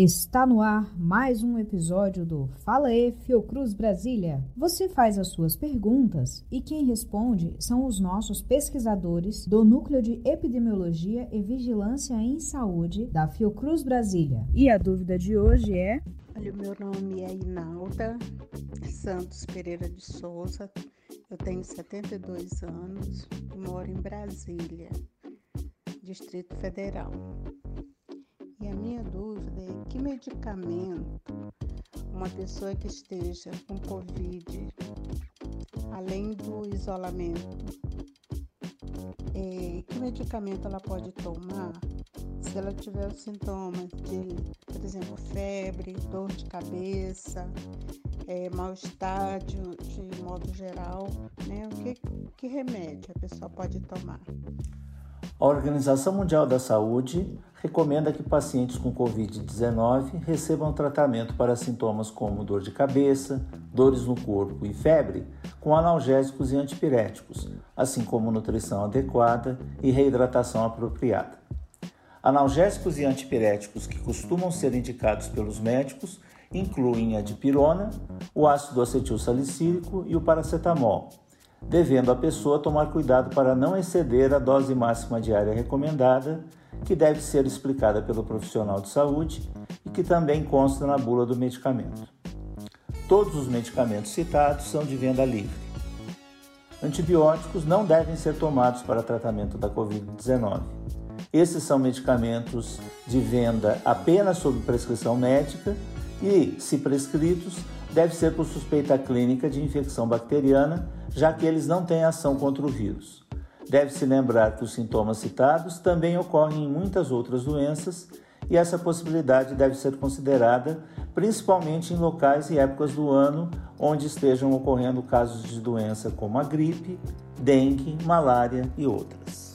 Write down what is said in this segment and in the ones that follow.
Está no ar mais um episódio do Fala E Fiocruz Brasília. Você faz as suas perguntas e quem responde são os nossos pesquisadores do Núcleo de Epidemiologia e Vigilância em Saúde da Fiocruz Brasília. E a dúvida de hoje é: Olha, meu nome é Inalda Santos Pereira de Souza. Eu tenho 72 anos e moro em Brasília, Distrito Federal. Que medicamento uma pessoa que esteja com Covid, além do isolamento, é, que medicamento ela pode tomar se ela tiver os sintomas de, por exemplo, febre, dor de cabeça, é, mal-estar de, de modo geral, né? O que, que remédio a pessoa pode tomar? A Organização Mundial da Saúde recomenda que pacientes com Covid-19 recebam tratamento para sintomas como dor de cabeça, dores no corpo e febre com analgésicos e antipiréticos, assim como nutrição adequada e reidratação apropriada. Analgésicos e antipiréticos que costumam ser indicados pelos médicos incluem a dipirona, o ácido acetil salicílico e o paracetamol devendo a pessoa tomar cuidado para não exceder a dose máxima diária recomendada, que deve ser explicada pelo profissional de saúde e que também consta na bula do medicamento. Todos os medicamentos citados são de venda livre. Antibióticos não devem ser tomados para tratamento da Covid-19. Esses são medicamentos de venda apenas sob prescrição médica e, se prescritos, deve ser por suspeita clínica de infecção bacteriana já que eles não têm ação contra o vírus. Deve-se lembrar que os sintomas citados também ocorrem em muitas outras doenças e essa possibilidade deve ser considerada principalmente em locais e épocas do ano onde estejam ocorrendo casos de doença como a gripe, dengue, malária e outras.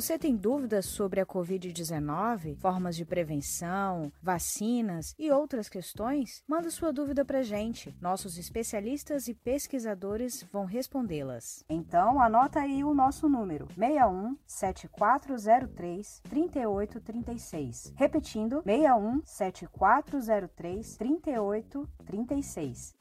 Você tem dúvidas sobre a Covid-19, formas de prevenção, vacinas e outras questões? Manda sua dúvida para gente. Nossos especialistas e pesquisadores vão respondê-las. Então, anota aí o nosso número: 61 7403 3836. Repetindo: 61 7403 3836.